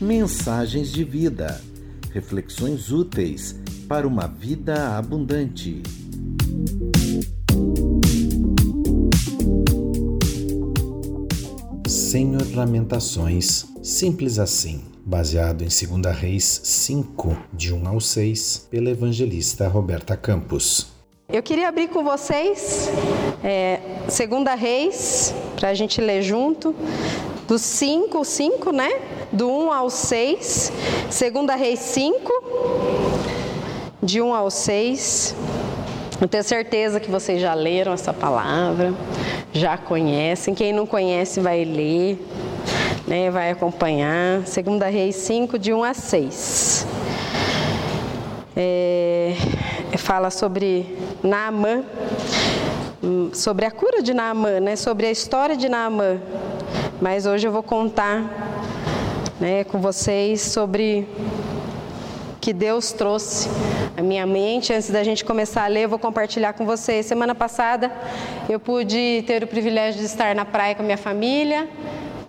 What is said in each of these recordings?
Mensagens de vida. Reflexões úteis para uma vida abundante. Senhor Lamentações, simples assim, baseado em 2 Reis 5, de 1 ao 6, pela evangelista Roberta Campos. Eu queria abrir com vocês é, 2 Reis, para a gente ler junto, do 5, 5, né? Do 1 ao 6, 2 Reis 5, de 1 ao 6. Eu tenho certeza que vocês já leram essa palavra, já conhecem. Quem não conhece vai ler, né, vai acompanhar. 2 Reis 5, de 1 a 6. É, fala sobre Naamã, hum, sobre a cura de Naamã, né, sobre a história de Naamã. Mas hoje eu vou contar né, com vocês sobre que Deus trouxe à minha mente. Antes da gente começar a ler, eu vou compartilhar com vocês. Semana passada eu pude ter o privilégio de estar na praia com a minha família.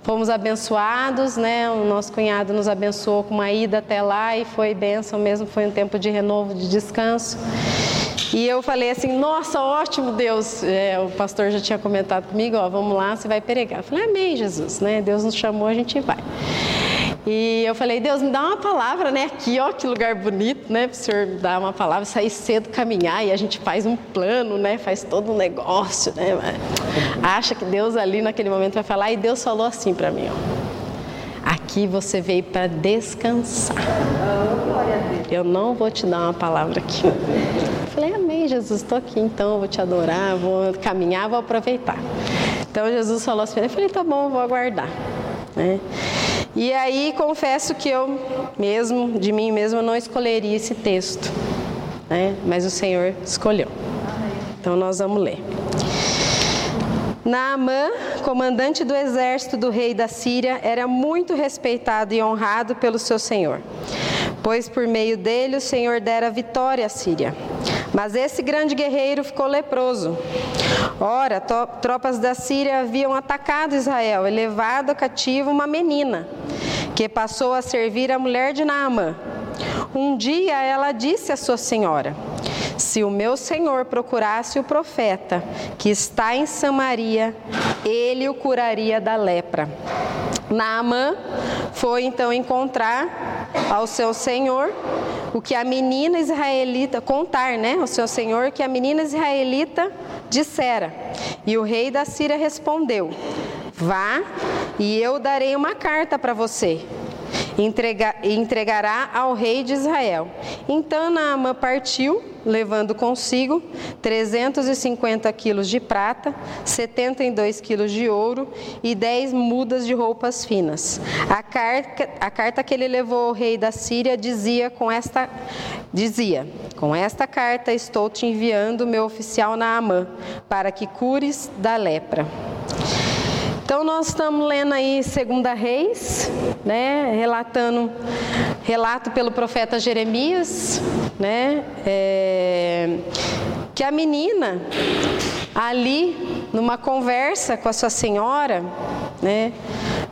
Fomos abençoados, né? O nosso cunhado nos abençoou com uma ida até lá e foi bênção mesmo, foi um tempo de renovo, de descanso. E eu falei assim, nossa, ótimo Deus. É, o pastor já tinha comentado comigo, ó, vamos lá, você vai pregar. Eu falei, amém, Jesus, né? Deus nos chamou, a gente vai. E eu falei, Deus, me dá uma palavra, né? Aqui, ó, que lugar bonito, né? Para o Senhor me dar uma palavra, sair cedo, caminhar e a gente faz um plano, né? Faz todo um negócio, né? Acha que Deus ali naquele momento vai falar e Deus falou assim para mim, ó. Aqui você veio para descansar. Eu não vou te dar uma palavra aqui. Eu falei, amém, Jesus, estou aqui então, vou te adorar, vou caminhar, vou aproveitar. Então Jesus falou assim, eu falei, tá bom, vou aguardar. Né? E aí confesso que eu mesmo, de mim mesmo, não escolheria esse texto, né? mas o Senhor escolheu. Então nós vamos ler. Naamã, comandante do exército do rei da Síria, era muito respeitado e honrado pelo seu senhor, pois por meio dele o Senhor dera vitória à Síria. Mas esse grande guerreiro ficou leproso. Ora, tropas da Síria haviam atacado Israel e levado cativo uma menina, que passou a servir a mulher de Naamã. Um dia ela disse à sua senhora: Se o meu senhor procurasse o profeta que está em Samaria, ele o curaria da lepra. Naamã foi então encontrar ao seu senhor o que a menina israelita contar, né, ao seu senhor que a menina israelita dissera. E o rei da Síria respondeu: Vá e eu darei uma carta para você e entregará ao rei de Israel. Então Naamã partiu, levando consigo 350 quilos de prata, 72 quilos de ouro e 10 mudas de roupas finas. A carta, a carta que ele levou ao rei da Síria dizia com esta dizia: Com esta carta estou te enviando meu oficial Naamã, para que cures da lepra. Então nós estamos lendo aí Segunda Reis, né, relatando relato pelo profeta Jeremias, né, é, que a menina ali numa conversa com a sua senhora, né,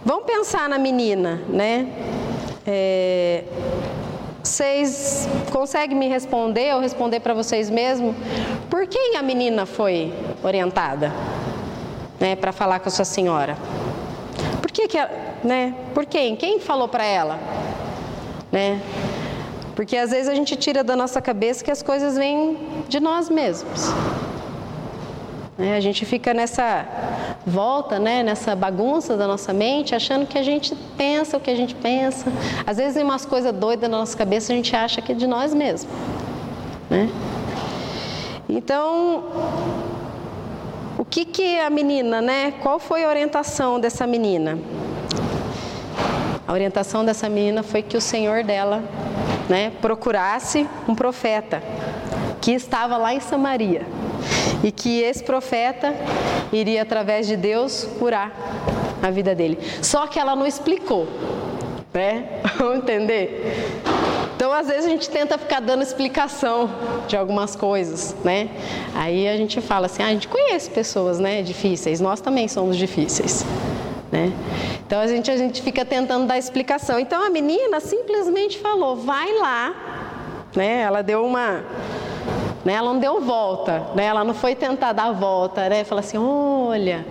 vamos pensar na menina, né, é, vocês conseguem me responder ou responder para vocês mesmo? Por quem a menina foi orientada? Né, para falar com a sua senhora? Por que, que né? Por quem? Quem falou para ela? Né? Porque às vezes a gente tira da nossa cabeça que as coisas vêm de nós mesmos. Né? A gente fica nessa volta, né? nessa bagunça da nossa mente, achando que a gente pensa o que a gente pensa. Às vezes, em umas coisas doidas na nossa cabeça, a gente acha que é de nós mesmos. Né? Então, o que que a menina, né? Qual foi a orientação dessa menina? A orientação dessa menina foi que o Senhor dela, né, procurasse um profeta que estava lá em Samaria e que esse profeta iria através de Deus curar a vida dele. Só que ela não explicou, né? Vamos entender? Então, às vezes a gente tenta ficar dando explicação de algumas coisas, né? Aí a gente fala assim, ah, a gente conhece pessoas, né, difíceis. Nós também somos difíceis. Né? Então a gente, a gente fica tentando dar explicação. Então a menina simplesmente falou: vai lá. Né? Ela deu uma. Né? Ela não deu volta, né? ela não foi tentar dar volta, né? Fala assim: olha,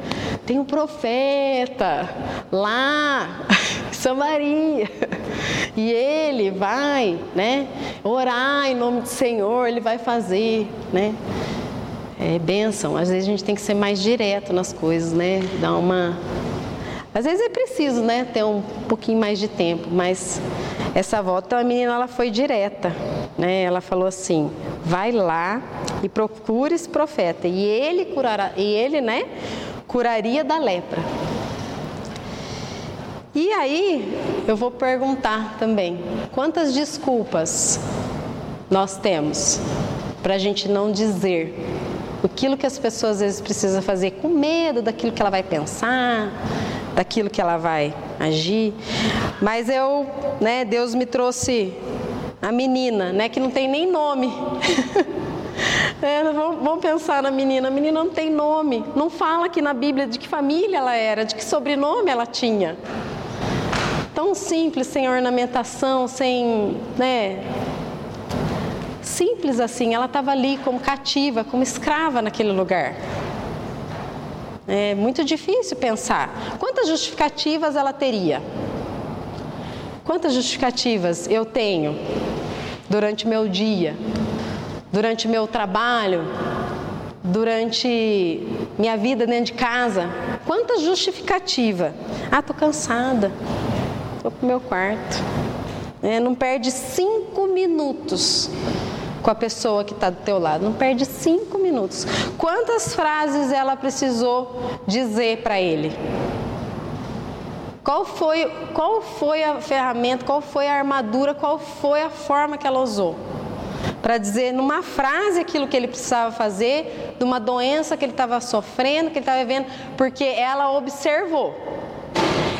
tem um profeta lá, Samaria, e ele vai, né? Orar em nome do Senhor, ele vai fazer, né? É bênção. Às vezes a gente tem que ser mais direto nas coisas, né? Dar uma às vezes é preciso, né, ter um pouquinho mais de tempo, mas essa volta a menina ela foi direta, né? Ela falou assim: "Vai lá e procure esse profeta e ele curará, e ele, né, curaria da lepra". E aí, eu vou perguntar também: quantas desculpas nós temos para a gente não dizer aquilo que as pessoas às vezes precisam fazer com medo daquilo que ela vai pensar, daquilo que ela vai agir. Mas eu, né, Deus me trouxe a menina, né, que não tem nem nome. É, vamos pensar na menina. A menina não tem nome. Não fala aqui na Bíblia de que família ela era, de que sobrenome ela tinha. Tão simples, sem ornamentação, sem, né? Simples assim. Ela estava ali como cativa, como escrava naquele lugar. É muito difícil pensar. Quantas justificativas ela teria? Quantas justificativas eu tenho durante meu dia, durante meu trabalho, durante minha vida dentro de casa? Quantas justificativa? Ah, tô cansada, vou pro meu quarto. É, não perde cinco minutos com a pessoa que está do teu lado. Não perde cinco minutos. Quantas frases ela precisou dizer para ele? Qual foi, qual foi a ferramenta, qual foi a armadura, qual foi a forma que ela usou? Para dizer numa frase aquilo que ele precisava fazer, de uma doença que ele estava sofrendo, que ele estava vivendo, porque ela observou.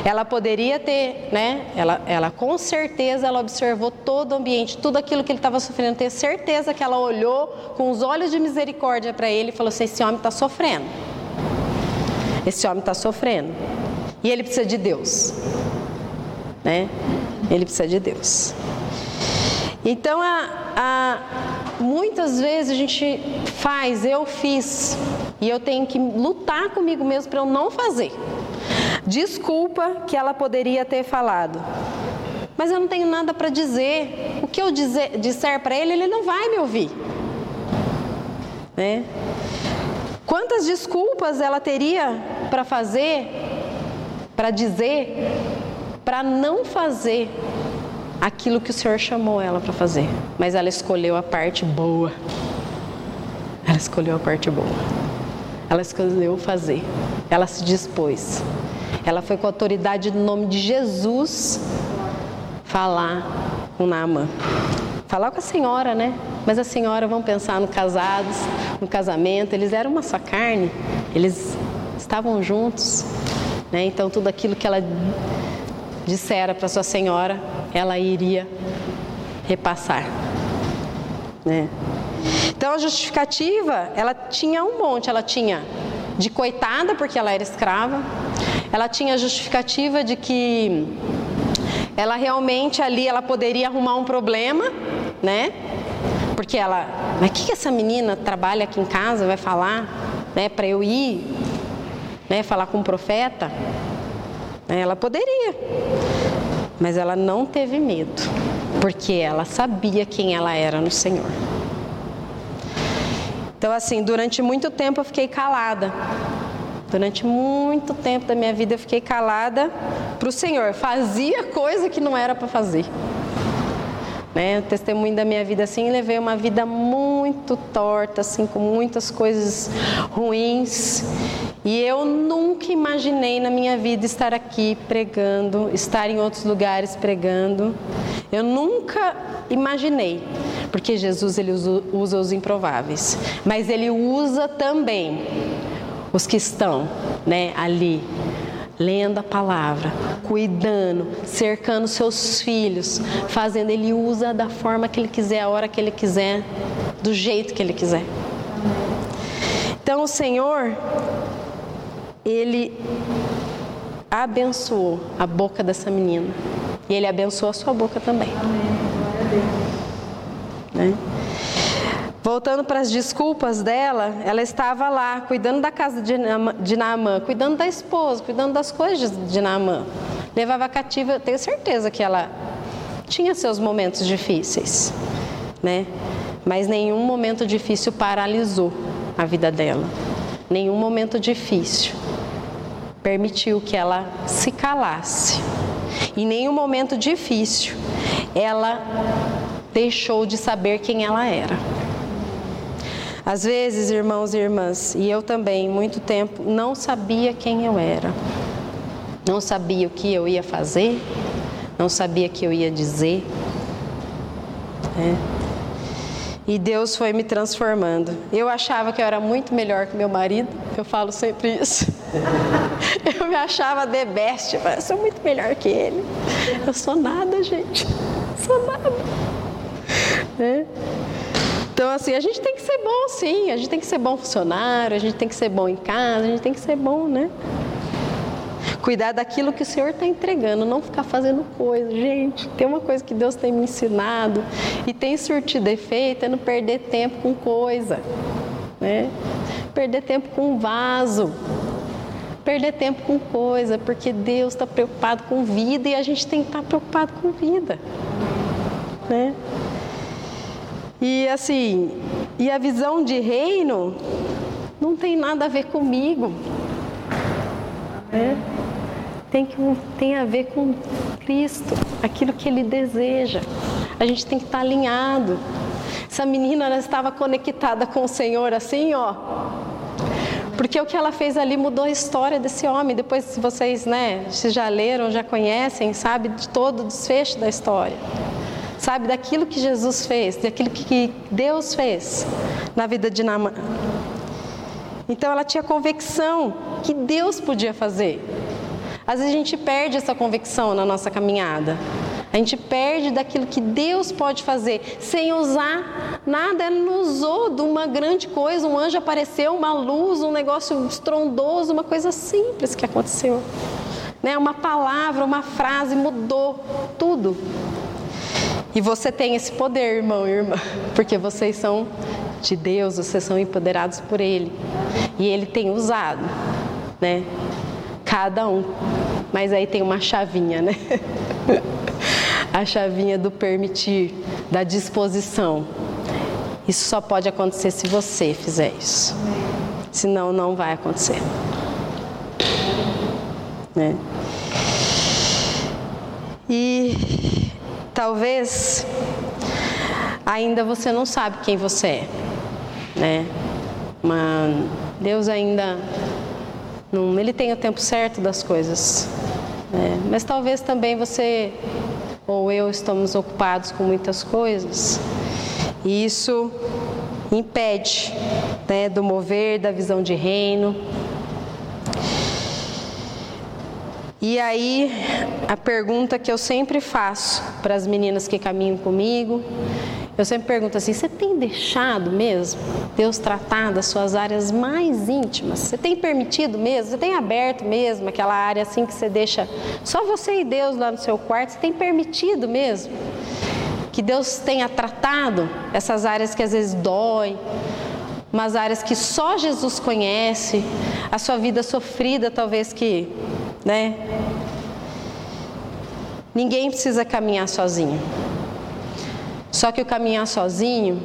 Ela poderia ter, né? Ela, ela com certeza ela observou todo o ambiente, tudo aquilo que ele estava sofrendo. Ter certeza que ela olhou com os olhos de misericórdia para ele e falou assim: esse homem está sofrendo. Esse homem está sofrendo. E ele precisa de Deus. Né? Ele precisa de Deus. Então, a, a, muitas vezes a gente faz, eu fiz, e eu tenho que lutar comigo mesmo para eu não fazer. Desculpa que ela poderia ter falado. Mas eu não tenho nada para dizer. O que eu dizer, disser para ele, ele não vai me ouvir. Né? Quantas desculpas ela teria para fazer, para dizer, para não fazer aquilo que o Senhor chamou ela para fazer? Mas ela escolheu a parte boa. Ela escolheu a parte boa. Ela escolheu fazer. Ela se dispôs. Ela foi com autoridade no nome de Jesus falar com Naamã. Falar com a senhora, né? Mas a senhora, vamos pensar no casados, no casamento, eles eram uma só carne, eles estavam juntos, né? Então tudo aquilo que ela dissera para sua senhora, ela iria repassar, né? Então a justificativa, ela tinha um monte, ela tinha de coitada porque ela era escrava, ela tinha justificativa de que ela realmente ali ela poderia arrumar um problema, né? Porque ela, mas o que, que essa menina trabalha aqui em casa vai falar, né? Para eu ir, né? Falar com o profeta? Ela poderia, mas ela não teve medo, porque ela sabia quem ela era no Senhor. Então, assim, durante muito tempo eu fiquei calada. Durante muito tempo da minha vida eu fiquei calada para o Senhor. Fazia coisa que não era para fazer. Né? O testemunho da minha vida assim, levei uma vida muito torta, assim, com muitas coisas ruins. E eu nunca imaginei na minha vida estar aqui pregando, estar em outros lugares pregando. Eu nunca imaginei, porque Jesus ele usa, usa os improváveis, mas ele usa também os que estão né, ali lendo a palavra, cuidando, cercando seus filhos, fazendo ele usa da forma que ele quiser, a hora que ele quiser, do jeito que ele quiser. Então o Senhor ele abençoou a boca dessa menina e ele abençoou a sua boca também. Né? Voltando para as desculpas dela, ela estava lá cuidando da casa de Naamã, cuidando da esposa, cuidando das coisas de Naamã. Levava cativa, tenho certeza que ela tinha seus momentos difíceis, né? Mas nenhum momento difícil paralisou a vida dela. Nenhum momento difícil permitiu que ela se calasse. Em nenhum momento difícil ela deixou de saber quem ela era. Às vezes, irmãos e irmãs, e eu também, muito tempo, não sabia quem eu era. Não sabia o que eu ia fazer, não sabia o que eu ia dizer. É. E Deus foi me transformando. Eu achava que eu era muito melhor que meu marido, eu falo sempre isso. Eu me achava the best, eu sou muito melhor que ele. Eu sou nada, gente. sou nada. É. Então, assim, a gente tem que ser bom, sim. A gente tem que ser bom funcionário, a gente tem que ser bom em casa, a gente tem que ser bom, né? Cuidar daquilo que o Senhor está entregando, não ficar fazendo coisa. Gente, tem uma coisa que Deus tem me ensinado e tem surtido efeito, é não perder tempo com coisa. Né? Perder tempo com vaso. Perder tempo com coisa, porque Deus está preocupado com vida e a gente tem que estar tá preocupado com vida. Né? E assim, e a visão de reino não tem nada a ver comigo. É. Tem, que, tem a ver com Cristo, aquilo que Ele deseja. A gente tem que estar alinhado. Essa menina ela estava conectada com o Senhor assim, ó. Porque o que ela fez ali mudou a história desse homem. Depois, se vocês, né, se já leram, já conhecem, sabe de todo o desfecho da história sabe, daquilo que Jesus fez, daquilo que Deus fez na vida de Naamã. Então ela tinha convicção que Deus podia fazer. Às vezes a gente perde essa convicção na nossa caminhada. A gente perde daquilo que Deus pode fazer sem usar nada. Ele não usou de uma grande coisa. Um anjo apareceu, uma luz, um negócio estrondoso, uma coisa simples que aconteceu. Né? Uma palavra, uma frase mudou tudo. E você tem esse poder, irmão e irmã, porque vocês são de Deus, vocês são empoderados por Ele. E Ele tem usado, né? Cada um. Mas aí tem uma chavinha, né? A chavinha do permitir, da disposição. Isso só pode acontecer se você fizer isso. Senão, não vai acontecer. Né? E talvez ainda você não sabe quem você é, né? Mas Deus ainda não, ele tem o tempo certo das coisas. Né? Mas talvez também você ou eu estamos ocupados com muitas coisas e isso impede né, do mover da visão de reino E aí, a pergunta que eu sempre faço para as meninas que caminham comigo, eu sempre pergunto assim: você tem deixado mesmo Deus tratar das suas áreas mais íntimas? Você tem permitido mesmo? Você tem aberto mesmo aquela área assim que você deixa só você e Deus lá no seu quarto? Você tem permitido mesmo que Deus tenha tratado essas áreas que às vezes dói, umas áreas que só Jesus conhece, a sua vida sofrida talvez que né? Ninguém precisa caminhar sozinho. Só que o caminhar sozinho,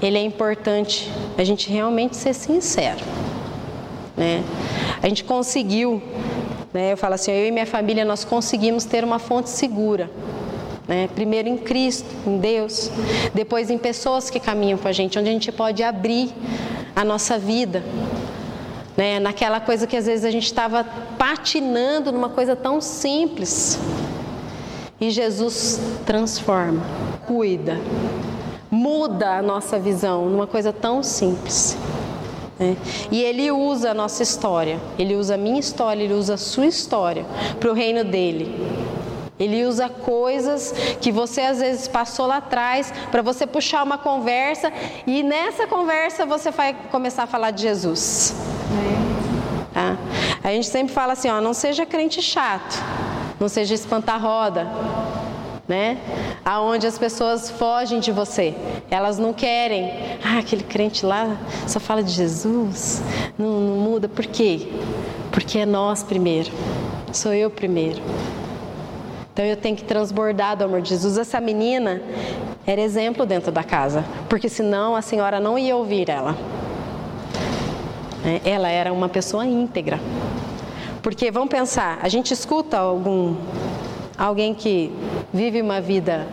ele é importante a gente realmente ser sincero, né? A gente conseguiu, né? Eu falo assim, eu e minha família nós conseguimos ter uma fonte segura. Né? Primeiro em Cristo, em Deus, depois em pessoas que caminham com a gente, onde a gente pode abrir a nossa vida, né? naquela coisa que às vezes a gente estava patinando numa coisa tão simples. E Jesus transforma, cuida, muda a nossa visão numa coisa tão simples. Né? E ele usa a nossa história, ele usa a minha história, ele usa a sua história para o reino dele. Ele usa coisas que você às vezes passou lá atrás para você puxar uma conversa e nessa conversa você vai começar a falar de Jesus. Tá? A gente sempre fala assim, ó, não seja crente chato, não seja espantar-roda, né? Aonde as pessoas fogem de você, elas não querem. Ah, aquele crente lá só fala de Jesus, não, não muda. Por quê? Porque é nós primeiro, sou eu primeiro. Então eu tenho que transbordar do amor de Jesus. Essa menina era exemplo dentro da casa, porque senão a senhora não ia ouvir ela. É, ela era uma pessoa íntegra. Porque vamos pensar, a gente escuta algum alguém que vive uma vida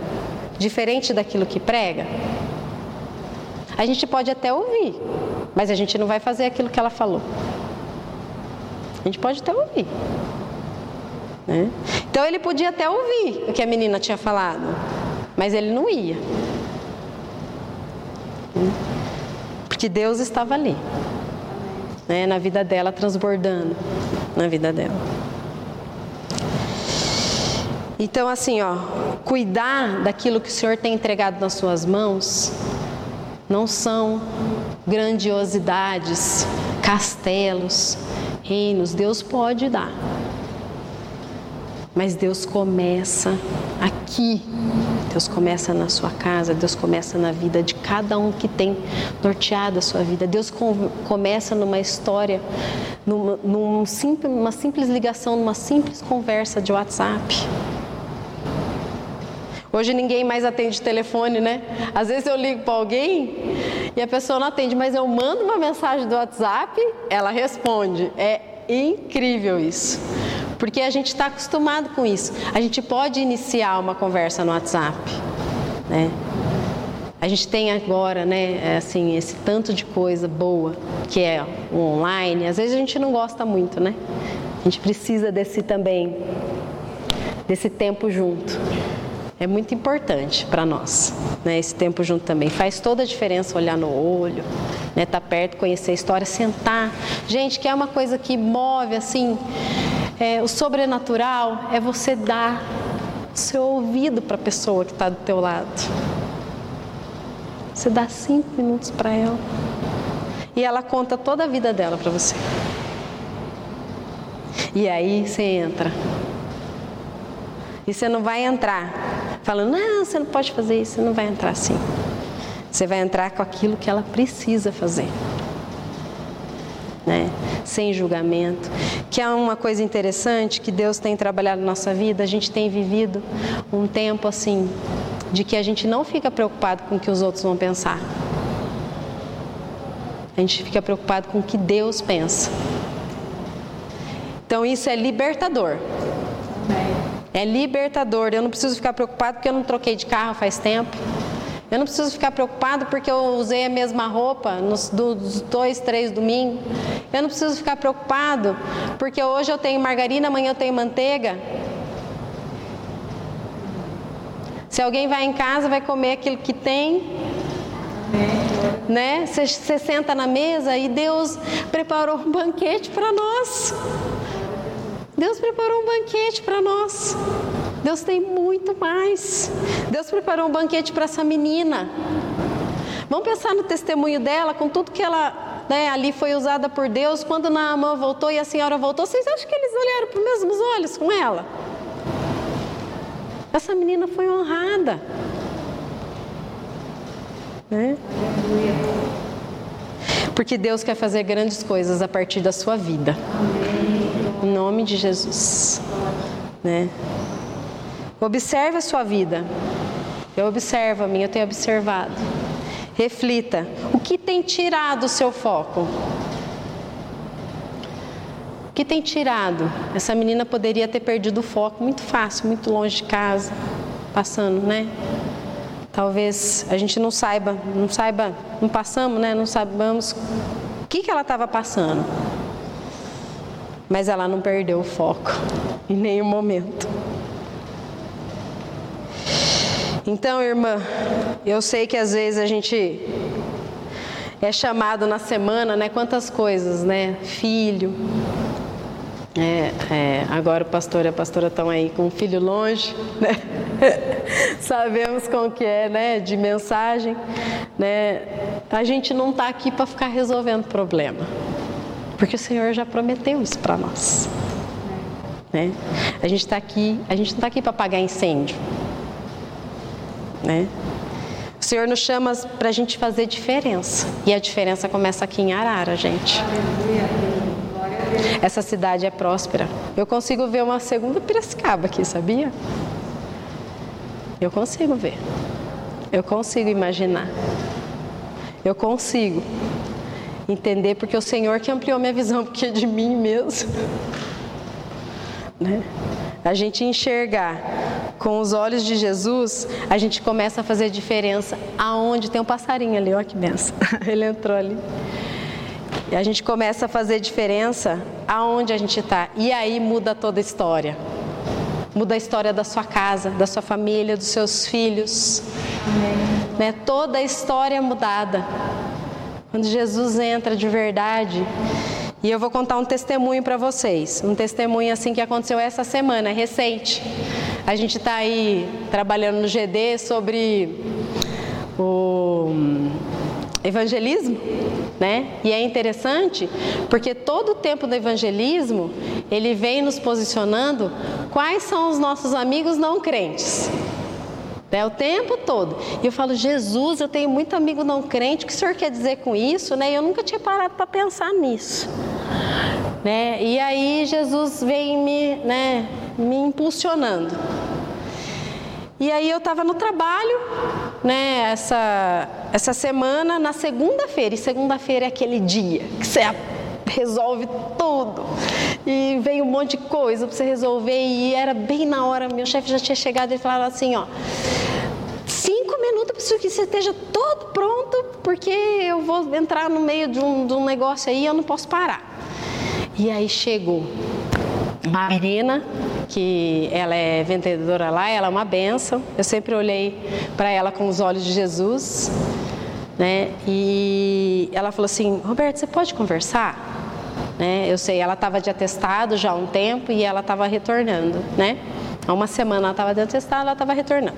diferente daquilo que prega? A gente pode até ouvir, mas a gente não vai fazer aquilo que ela falou. A gente pode até ouvir. Né? Então ele podia até ouvir o que a menina tinha falado, mas ele não ia. Porque Deus estava ali, né? na vida dela, transbordando na vida dela. Então, assim, ó, cuidar daquilo que o Senhor tem entregado nas suas mãos não são grandiosidades, castelos, reinos. Deus pode dar. Mas Deus começa aqui. Deus começa na sua casa, Deus começa na vida de cada um que tem norteado a sua vida. Deus com, começa numa história, numa, num simples, numa simples ligação, numa simples conversa de WhatsApp. Hoje ninguém mais atende telefone, né? Às vezes eu ligo para alguém e a pessoa não atende, mas eu mando uma mensagem do WhatsApp, ela responde. É incrível isso porque a gente está acostumado com isso. A gente pode iniciar uma conversa no WhatsApp, né? A gente tem agora, né, assim, esse tanto de coisa boa que é o online. Às vezes a gente não gosta muito, né? A gente precisa desse também, desse tempo junto. É muito importante para nós, né? Esse tempo junto também faz toda a diferença olhar no olho, né? Tá perto, conhecer a história, sentar. Gente, que é uma coisa que move assim é, o sobrenatural é você dar seu ouvido para a pessoa que está do teu lado. Você dá cinco minutos para ela e ela conta toda a vida dela para você. E aí você entra. E você não vai entrar falando, não, você não pode fazer isso, você não vai entrar assim. Você vai entrar com aquilo que ela precisa fazer né? sem julgamento. Que é uma coisa interessante que Deus tem trabalhado na nossa vida, a gente tem vivido um tempo assim, de que a gente não fica preocupado com o que os outros vão pensar. A gente fica preocupado com o que Deus pensa. Então isso é libertador. É libertador. Eu não preciso ficar preocupado porque eu não troquei de carro faz tempo. Eu não preciso ficar preocupado porque eu usei a mesma roupa nos dois, três domingos. Eu não preciso ficar preocupado porque hoje eu tenho margarina, amanhã eu tenho manteiga. Se alguém vai em casa, vai comer aquilo que tem. Né? Você senta na mesa e Deus preparou um banquete para nós. Deus preparou um banquete para nós. Deus tem muito mais. Deus preparou um banquete para essa menina. Vamos pensar no testemunho dela, com tudo que ela né, ali foi usada por Deus. Quando Naamã voltou e a senhora voltou, vocês acham que eles olharam para os mesmos olhos com ela? Essa menina foi honrada. Né? Porque Deus quer fazer grandes coisas a partir da sua vida. Em nome de Jesus. Né? Observe a sua vida. Eu observo a minha, eu tenho observado. Reflita. O que tem tirado o seu foco? O que tem tirado? Essa menina poderia ter perdido o foco muito fácil, muito longe de casa, passando, né? Talvez a gente não saiba, não saiba, não passamos, né? Não sabemos o que, que ela estava passando. Mas ela não perdeu o foco em nenhum momento. Então, irmã, eu sei que às vezes a gente é chamado na semana, né? Quantas coisas, né? Filho. É, é, agora o pastor e a pastora estão aí com o filho longe, né? Sabemos como que é, né? De mensagem, né? A gente não está aqui para ficar resolvendo problema, porque o Senhor já prometeu isso para nós. Né? A gente está aqui, a gente não está aqui para apagar incêndio, né? O Senhor nos chama para a gente fazer diferença. E a diferença começa aqui em Arara, gente. Essa cidade é próspera. Eu consigo ver uma segunda Piracicaba aqui, sabia? Eu consigo ver. Eu consigo imaginar. Eu consigo entender porque o Senhor que ampliou minha visão, porque é de mim mesmo. Né? A gente enxergar com os olhos de Jesus, a gente começa a fazer diferença aonde tem um passarinho ali, olha que benção. Ele entrou ali. E a gente começa a fazer diferença aonde a gente está. E aí muda toda a história. Muda a história da sua casa, da sua família, dos seus filhos. Né? Toda a história é mudada. Quando Jesus entra de verdade, e eu vou contar um testemunho para vocês, um testemunho assim que aconteceu essa semana, recente. A gente está aí trabalhando no GD sobre o evangelismo, né? E é interessante porque todo o tempo do evangelismo ele vem nos posicionando quais são os nossos amigos não crentes. É o tempo todo. E eu falo, Jesus, eu tenho muito amigo não crente, o que o senhor quer dizer com isso? Né? Eu nunca tinha parado para pensar nisso. Né? E aí Jesus vem me, né, me impulsionando. E aí eu estava no trabalho, né, essa, essa semana, na segunda-feira, e segunda-feira é aquele dia que você resolve tudo. E vem um monte de coisa para você resolver, e era bem na hora, meu chefe já tinha chegado e falava assim, ó, cinco minutos preciso que você esteja todo pronto, porque eu vou entrar no meio de um, de um negócio aí e eu não posso parar. E aí chegou uma menina que ela é vendedora lá, ela é uma benção. Eu sempre olhei para ela com os olhos de Jesus, né? E ela falou assim: Roberto, você pode conversar? Né? Eu sei, ela estava de atestado já há um tempo e ela estava retornando, né? Há uma semana ela estava de atestado, ela estava retornando.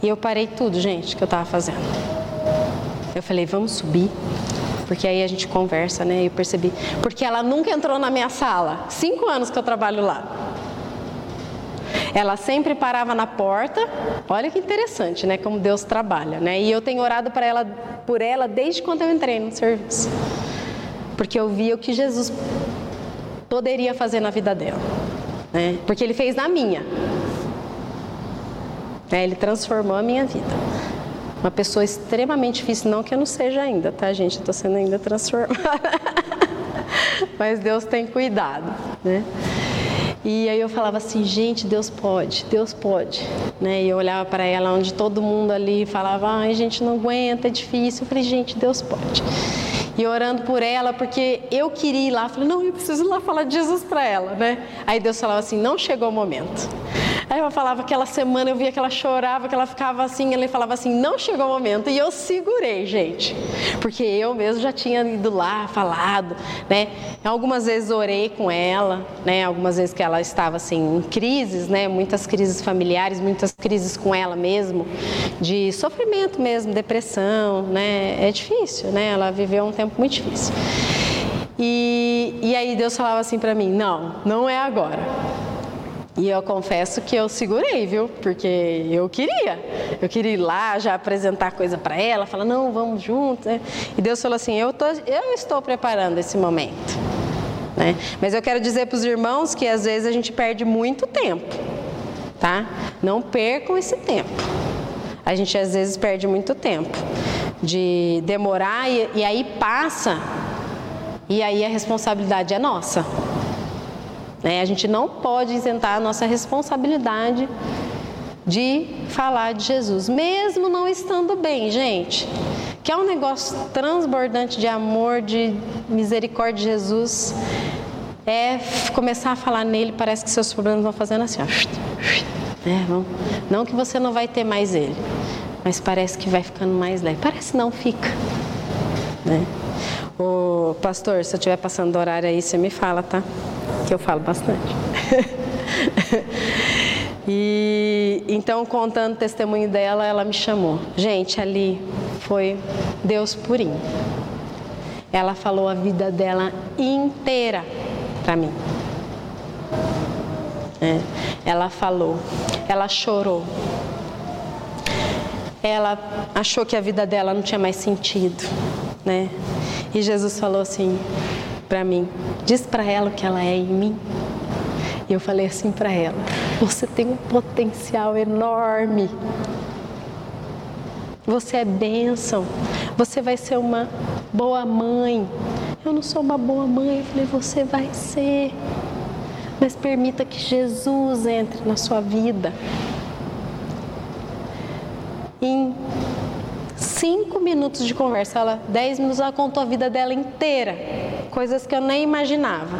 E eu parei tudo, gente, que eu estava fazendo. Eu falei: vamos subir porque aí a gente conversa, né? Eu percebi. Porque ela nunca entrou na minha sala. Cinco anos que eu trabalho lá. Ela sempre parava na porta. Olha que interessante, né? Como Deus trabalha, né? E eu tenho orado para ela, por ela desde quando eu entrei no serviço, porque eu via o que Jesus poderia fazer na vida dela, né? Porque Ele fez na minha. Né? Ele transformou a minha vida. Uma pessoa extremamente difícil, não que eu não seja ainda, tá, gente? Estou sendo ainda transformada. Mas Deus tem cuidado, né? E aí eu falava assim, gente, Deus pode, Deus pode, né? E eu olhava para ela onde todo mundo ali falava, ai, gente, não aguenta, é difícil. Eu falei, gente, Deus pode. E orando por ela, porque eu queria ir lá, falei, não, eu preciso ir lá falar de Jesus para ela, né? Aí Deus falava assim, não chegou o momento. Aí eu falava aquela semana, eu via que ela chorava, que ela ficava assim, ele falava assim, não chegou o momento. E eu segurei, gente. Porque eu mesmo já tinha ido lá, falado, né? Algumas vezes orei com ela, né? Algumas vezes que ela estava assim em crises, né? Muitas crises familiares, muitas crises com ela mesmo, de sofrimento mesmo, depressão, né? É difícil, né? Ela viveu um tempo muito difícil. E, e aí Deus falava assim para mim, não, não é agora. E eu confesso que eu segurei, viu? Porque eu queria. Eu queria ir lá, já apresentar coisa para ela, falar, não, vamos juntos. Né? E Deus falou assim: eu, tô, eu estou preparando esse momento. Né? Mas eu quero dizer para os irmãos que às vezes a gente perde muito tempo, tá? Não percam esse tempo. A gente às vezes perde muito tempo de demorar e, e aí passa, e aí a responsabilidade é nossa. Né? A gente não pode isentar a nossa responsabilidade de falar de Jesus, mesmo não estando bem, gente. Que é um negócio transbordante de amor, de misericórdia de Jesus. É começar a falar nele, parece que seus problemas vão fazendo assim, ó. É, não, não que você não vai ter mais ele, mas parece que vai ficando mais leve. Parece não, fica. Né? O pastor, se eu estiver passando do horário aí, você me fala, tá? Que eu falo bastante. e então, contando o testemunho dela, ela me chamou. Gente, ali foi Deus purinho. Ela falou a vida dela inteira para mim. É, ela falou, ela chorou. Ela achou que a vida dela não tinha mais sentido, né? E Jesus falou assim para mim: diz para ela o que ela é em mim. E eu falei assim para ela: você tem um potencial enorme. Você é bênção. Você vai ser uma boa mãe. Eu não sou uma boa mãe. Eu falei: você vai ser. Mas permita que Jesus entre na sua vida. Em cinco minutos de conversa, ela, dez minutos, ela contou a vida dela inteira, coisas que eu nem imaginava.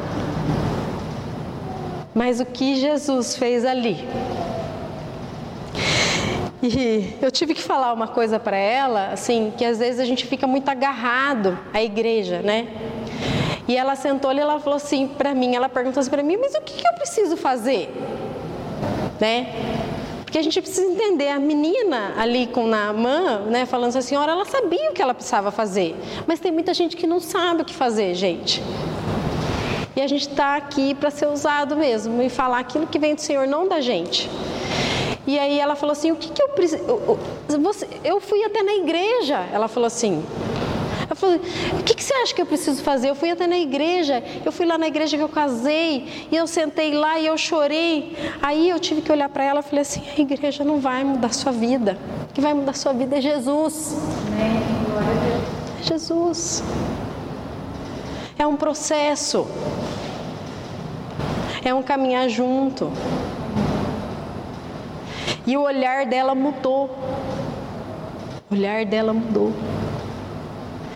Mas o que Jesus fez ali? E eu tive que falar uma coisa para ela, assim, que às vezes a gente fica muito agarrado à igreja, né? E ela sentou ali e ela falou assim para mim, ela perguntou assim para mim, mas o que, que eu preciso fazer? Né? Porque a gente precisa entender, a menina ali com Naamã, né, falando assim, senhora, ela sabia o que ela precisava fazer. Mas tem muita gente que não sabe o que fazer, gente. E a gente está aqui para ser usado mesmo e falar aquilo que vem do Senhor, não da gente. E aí ela falou assim: o que, que eu preciso. Eu fui até na igreja. Ela falou assim: ela falou: O que, que você acha que eu preciso fazer? Eu fui até na igreja, eu fui lá na igreja que eu casei, e eu sentei lá e eu chorei. Aí eu tive que olhar para ela e falei assim: A igreja não vai mudar sua vida. O que vai mudar sua vida é Jesus. É Jesus. É um processo. É um caminhar junto. E o olhar dela mudou. O olhar dela mudou.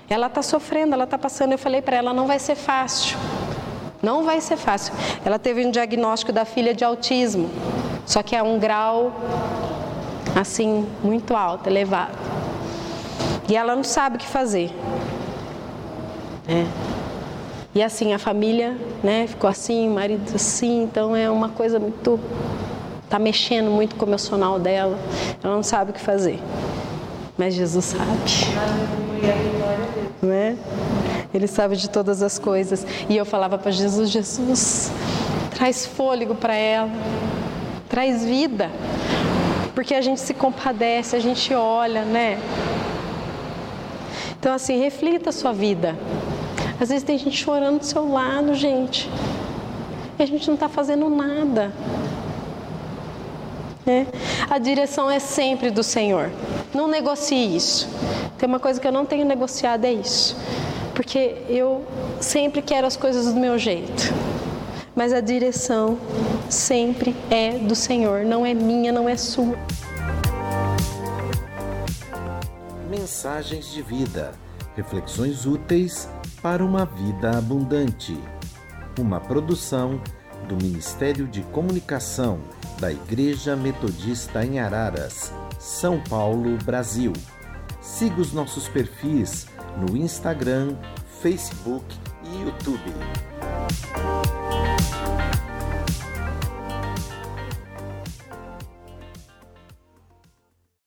Ela está sofrendo, ela está passando. Eu falei para ela: não vai ser fácil. Não vai ser fácil. Ela teve um diagnóstico da filha de autismo, só que é um grau assim muito alto, elevado. E ela não sabe o que fazer. É. E assim a família, né, ficou assim, o marido assim, então é uma coisa muito tá mexendo muito com o emocional dela. Ela não sabe o que fazer. Mas Jesus sabe. Não é? Ele sabe de todas as coisas. E eu falava para Jesus: Jesus, traz fôlego para ela, traz vida. Porque a gente se compadece, a gente olha, né? Então, assim, reflita a sua vida. Às vezes tem gente chorando do seu lado, gente. E a gente não está fazendo nada. Né? A direção é sempre do Senhor. Não negocie isso. Tem uma coisa que eu não tenho negociado é isso. Porque eu sempre quero as coisas do meu jeito. Mas a direção sempre é do Senhor, não é minha, não é sua. Mensagens de vida. Reflexões úteis para uma vida abundante. Uma produção do Ministério de Comunicação da Igreja Metodista em Araras, São Paulo, Brasil. Siga os nossos perfis no Instagram, Facebook e YouTube.